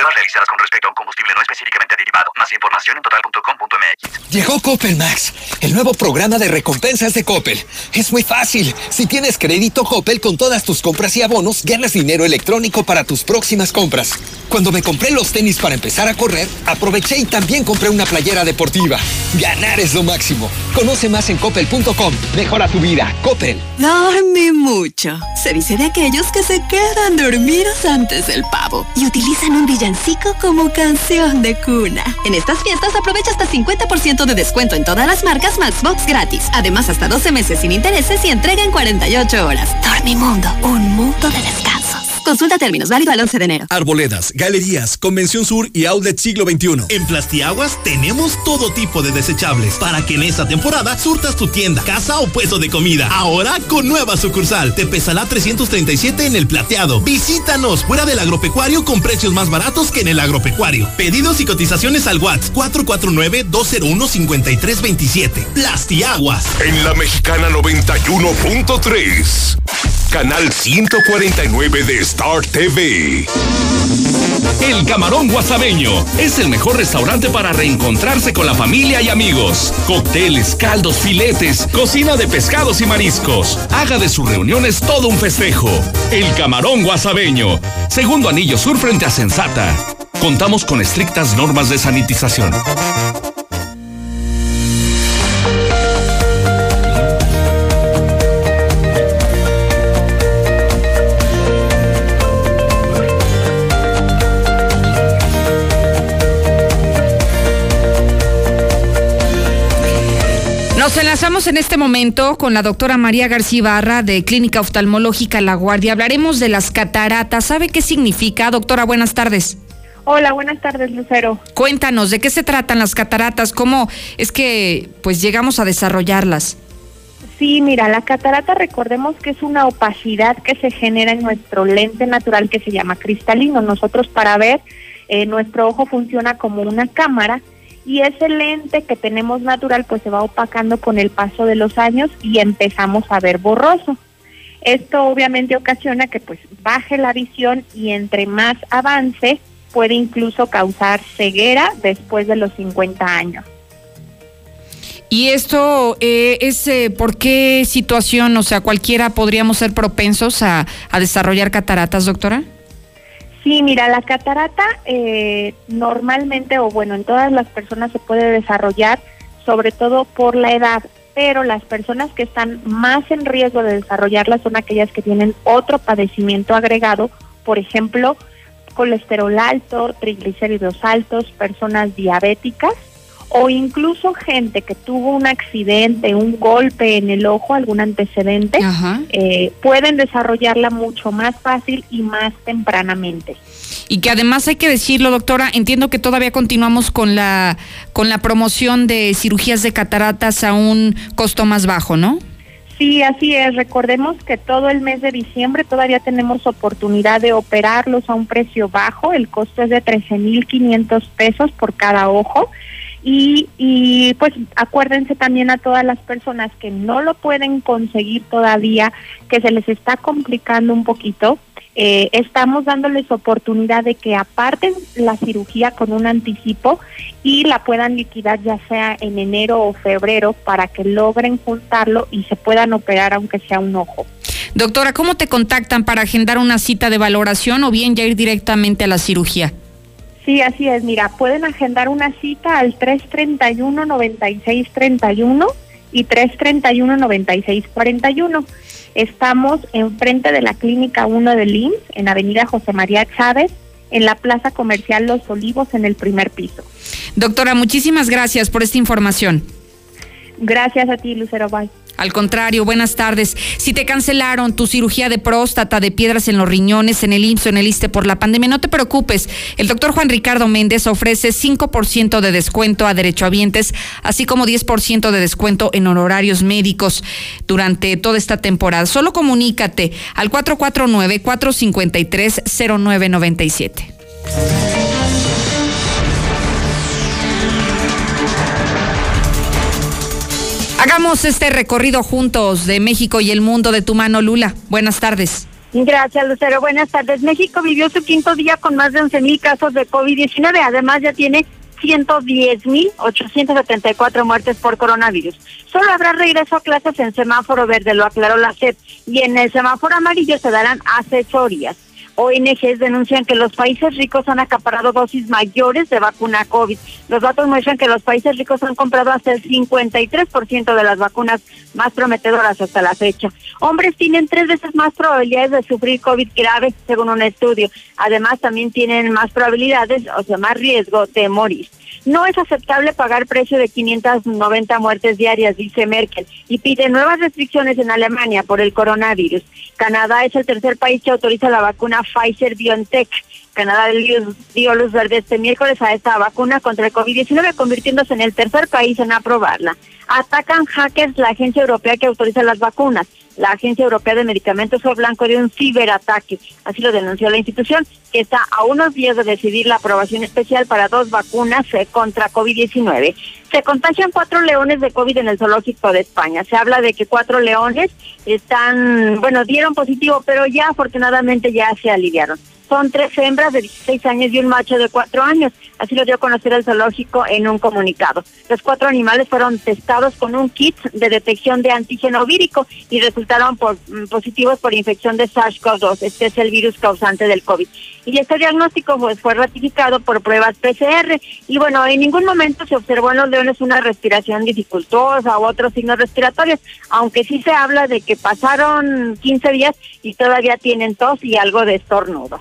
Pruebas realizadas con respecto a un combustible no específicamente derivado. Más información en total.com.mx. Llegó Coppel Max, el nuevo programa de recompensas de Coppel. Es muy fácil. Si tienes crédito Coppel con todas tus compras y abonos, ganas dinero electrónico para tus próximas compras. Cuando me compré los tenis para empezar a correr, aproveché y también compré una playera deportiva. Ganar es lo máximo. Conoce más en coppel.com. Mejora tu vida. Coppel. Dorme mucho. Se dice de aquellos que se quedan dormidos antes del pavo y utilizan un villancico como canción de cuna. En estas fiestas aprovecha hasta 50% de descuento en todas las marcas Maxbox gratis. Además, hasta 12 meses sin intereses y entrega en 48 horas. Dormimundo, un mundo de descansos. Consulta términos, válido al 11 de enero. Arboledas, galerías, Convención Sur y Outlet Siglo XXI. En Plastiaguas tenemos todo tipo de desechables para que en esta temporada surtas tu tienda, casa o puesto de comida. Ahora con nueva sucursal. Te pesará 337 en el plateado. Visítanos fuera del agropecuario con precios más baratos que en el agropecuario. Pedidos y cotizaciones al WhatsApp 449-201-5327. Plastiaguas. En la mexicana 91.3. Canal 149 de Star TV. El Camarón Guasabeño es el mejor restaurante para reencontrarse con la familia y amigos. Cócteles, caldos, filetes, cocina de pescados y mariscos. Haga de sus reuniones todo un festejo. El Camarón Guasabeño. Segundo anillo sur frente a Sensata. Contamos con estrictas normas de sanitización. Enlazamos en este momento con la doctora María García Ibarra de Clínica Oftalmológica La Guardia. Hablaremos de las cataratas. ¿Sabe qué significa, doctora? Buenas tardes. Hola, buenas tardes, Lucero. Cuéntanos, ¿de qué se tratan las cataratas? ¿Cómo es que pues llegamos a desarrollarlas? Sí, mira, la catarata recordemos que es una opacidad que se genera en nuestro lente natural que se llama cristalino. Nosotros para ver, eh, nuestro ojo funciona como una cámara y ese lente que tenemos natural pues se va opacando con el paso de los años y empezamos a ver borroso. Esto obviamente ocasiona que pues baje la visión y entre más avance puede incluso causar ceguera después de los 50 años. ¿Y esto eh, es eh, por qué situación? O sea, cualquiera podríamos ser propensos a, desarrollar cataratas, doctora. Sí, mira, la catarata eh, normalmente, o bueno, en todas las personas se puede desarrollar, sobre todo por la edad, pero las personas que están más en riesgo de desarrollarla son aquellas que tienen otro padecimiento agregado, por ejemplo, colesterol alto, triglicéridos altos, personas diabéticas o incluso gente que tuvo un accidente, un golpe en el ojo, algún antecedente, eh, pueden desarrollarla mucho más fácil y más tempranamente. Y que además hay que decirlo, doctora, entiendo que todavía continuamos con la con la promoción de cirugías de cataratas a un costo más bajo, ¿no? Sí, así es. Recordemos que todo el mes de diciembre todavía tenemos oportunidad de operarlos a un precio bajo. El costo es de 13.500 pesos por cada ojo. Y, y pues acuérdense también a todas las personas que no lo pueden conseguir todavía, que se les está complicando un poquito, eh, estamos dándoles oportunidad de que aparten la cirugía con un anticipo y la puedan liquidar ya sea en enero o febrero para que logren juntarlo y se puedan operar aunque sea un ojo. Doctora, ¿cómo te contactan para agendar una cita de valoración o bien ya ir directamente a la cirugía? Sí, así es. Mira, pueden agendar una cita al 331-9631 y 331-9641. Estamos enfrente de la Clínica 1 de IMSS, en Avenida José María Chávez, en la Plaza Comercial Los Olivos, en el primer piso. Doctora, muchísimas gracias por esta información. Gracias a ti, Lucero Bay. Al contrario, buenas tardes. Si te cancelaron tu cirugía de próstata, de piedras en los riñones, en el IMSS en el ISTE por la pandemia, no te preocupes. El doctor Juan Ricardo Méndez ofrece 5% de descuento a derechohabientes, así como 10% de descuento en honorarios médicos durante toda esta temporada. Solo comunícate al 449-453-0997. Hagamos este recorrido juntos de México y el mundo de tu mano, Lula. Buenas tardes. Gracias, Lucero. Buenas tardes. México vivió su quinto día con más de 11 mil casos de COVID-19. Además, ya tiene 110 mil 874 muertes por coronavirus. Solo habrá regreso a clases en semáforo verde, lo aclaró la SEP, y en el semáforo amarillo se darán asesorías. ONGs denuncian que los países ricos han acaparado dosis mayores de vacuna COVID. Los datos muestran que los países ricos han comprado hasta el 53% de las vacunas más prometedoras hasta la fecha. Hombres tienen tres veces más probabilidades de sufrir COVID grave, según un estudio. Además, también tienen más probabilidades, o sea, más riesgo de morir. No es aceptable pagar precio de 590 muertes diarias, dice Merkel, y pide nuevas restricciones en Alemania por el coronavirus. Canadá es el tercer país que autoriza la vacuna Pfizer BioNTech. Canadá dio luz verde este miércoles a esta vacuna contra el COVID-19, convirtiéndose en el tercer país en aprobarla. Atacan hackers la agencia europea que autoriza las vacunas la Agencia Europea de Medicamentos fue blanco de un ciberataque. Así lo denunció la institución, que está a unos días de decidir la aprobación especial para dos vacunas eh, contra COVID-19. Se contagian cuatro leones de COVID en el zoológico de España. Se habla de que cuatro leones están, bueno, dieron positivo, pero ya afortunadamente ya se aliviaron son tres hembras de 16 años y un macho de cuatro años. Así lo dio a conocer el zoológico en un comunicado. Los cuatro animales fueron testados con un kit de detección de antígeno vírico y resultaron mm, positivos por infección de SARS-CoV-2. Este es el virus causante del COVID. Y este diagnóstico fue ratificado por pruebas PCR. Y bueno, en ningún momento se observó en los leones una respiración dificultosa u otros signos respiratorios, aunque sí se habla de que pasaron 15 días y todavía tienen tos y algo de estornudo.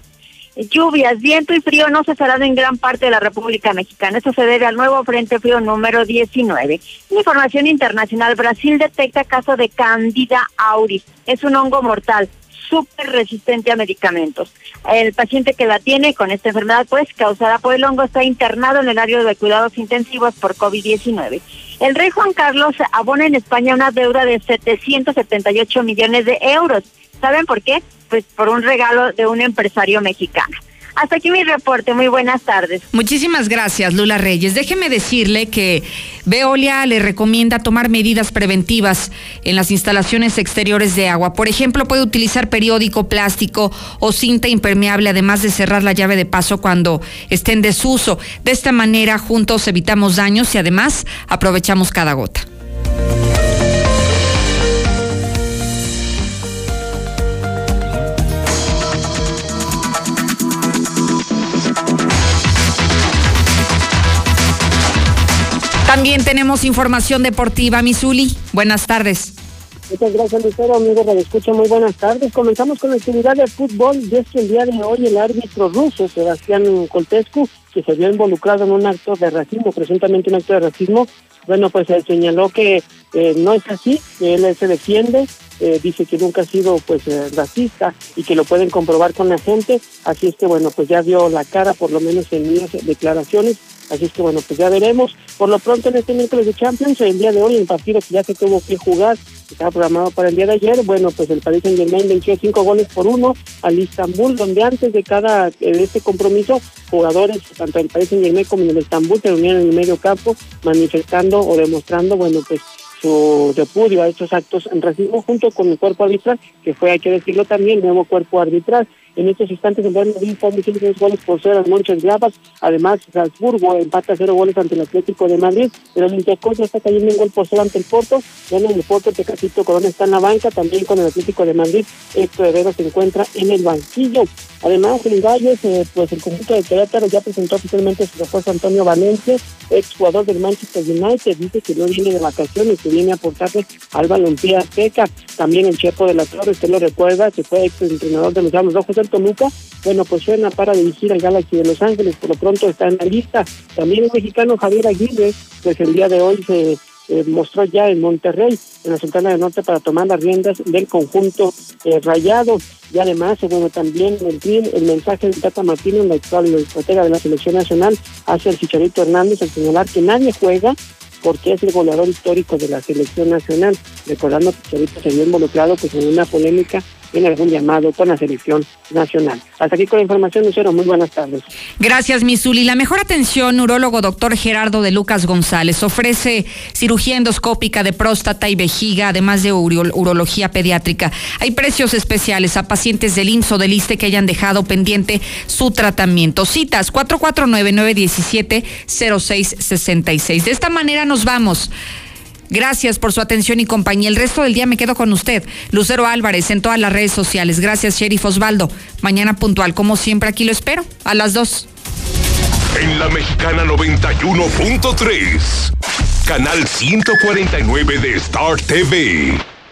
Lluvias, viento y frío no cesarán en gran parte de la República Mexicana. Esto se debe al nuevo Frente Frío número 19. Información internacional. Brasil detecta caso de Candida auris. Es un hongo mortal súper resistente a medicamentos. El paciente que la tiene con esta enfermedad, pues, causada por el hongo, está internado en el área de cuidados intensivos por COVID-19. El rey Juan Carlos abona en España una deuda de 778 millones de euros. ¿Saben por qué? Pues por un regalo de un empresario mexicano. Hasta aquí mi reporte. Muy buenas tardes. Muchísimas gracias, Lula Reyes. Déjeme decirle que Veolia le recomienda tomar medidas preventivas en las instalaciones exteriores de agua. Por ejemplo, puede utilizar periódico, plástico o cinta impermeable, además de cerrar la llave de paso cuando esté en desuso. De esta manera, juntos evitamos daños y además aprovechamos cada gota. También tenemos información deportiva, Misuli. Buenas tardes. Muchas gracias, Lucero. Amigos de Escucha, muy buenas tardes. Comenzamos con la actividad de fútbol. Y es que el día de hoy el árbitro ruso, Sebastián Coltescu, que se vio involucrado en un acto de racismo, presuntamente un acto de racismo, bueno, pues él señaló que eh, no es así, él se defiende, eh, dice que nunca ha sido pues eh, racista y que lo pueden comprobar con la gente, así es que bueno, pues ya dio la cara por lo menos en mis declaraciones Así es que bueno, pues ya veremos. Por lo pronto en este miércoles de Champions, el día de hoy, el partido que ya se tuvo que jugar, estaba programado para el día de ayer, bueno, pues el Paris Saint Germain venció cinco goles por uno al Istanbul, donde antes de cada de este compromiso, jugadores, tanto del Paris Saint Germain como del Istanbul, se reunieron en el medio campo manifestando o demostrando, bueno, pues su repudio a estos actos en racismo junto con el cuerpo arbitral, que fue, hay que decirlo también, nuevo cuerpo arbitral. En estos instantes el Real Madrid está tres goles por cero al Mönchengladbach. Además, Salzburgo empata cero goles ante el Atlético de Madrid. El Olympiacos está cayendo un gol por cero ante el Porto. en el Porto, Tecatito Corona está en la banca. También con el Atlético de Madrid, Héctor Herrera se encuentra en el banquillo. Además, en Galles, eh, pues el conjunto de Querétaro ya presentó oficialmente su refuerzo Antonio Valencia, ex jugador del Manchester United. Dice que no viene de vacaciones, que viene a aportarle al balompié azteca. También el Chepo de la Torre, usted lo recuerda, que fue ex entrenador de los Llanos Rojos del Toluca. Bueno, pues suena para dirigir al Galaxy de Los Ángeles. Por lo pronto está en la lista. También el mexicano Javier Aguirre, pues el día de hoy se eh, mostró ya en Monterrey, en la Sultana del Norte, para tomar las riendas del conjunto eh, rayado. Y además, bueno, también el, el mensaje de Tata Martínez, la actual estratega de la selección nacional, hacia el Chicharito Hernández al señalar que nadie juega porque es el goleador histórico de la selección nacional, recordando que Chicharito se vio involucrado pues, en una polémica en algún llamado con la selección nacional. Hasta aquí con la información, Lucero. Muy buenas tardes. Gracias, Misuli. La mejor atención, urólogo doctor Gerardo de Lucas González, ofrece cirugía endoscópica de próstata y vejiga, además de urología pediátrica. Hay precios especiales a pacientes del IMSS o del ISTE que hayan dejado pendiente su tratamiento. Citas 449-917-0666. De esta manera nos vamos. Gracias por su atención y compañía. El resto del día me quedo con usted. Lucero Álvarez en todas las redes sociales. Gracias, Sheriff Osvaldo. Mañana puntual, como siempre, aquí lo espero, a las dos. En la Mexicana 91.3, canal 149 de Star TV.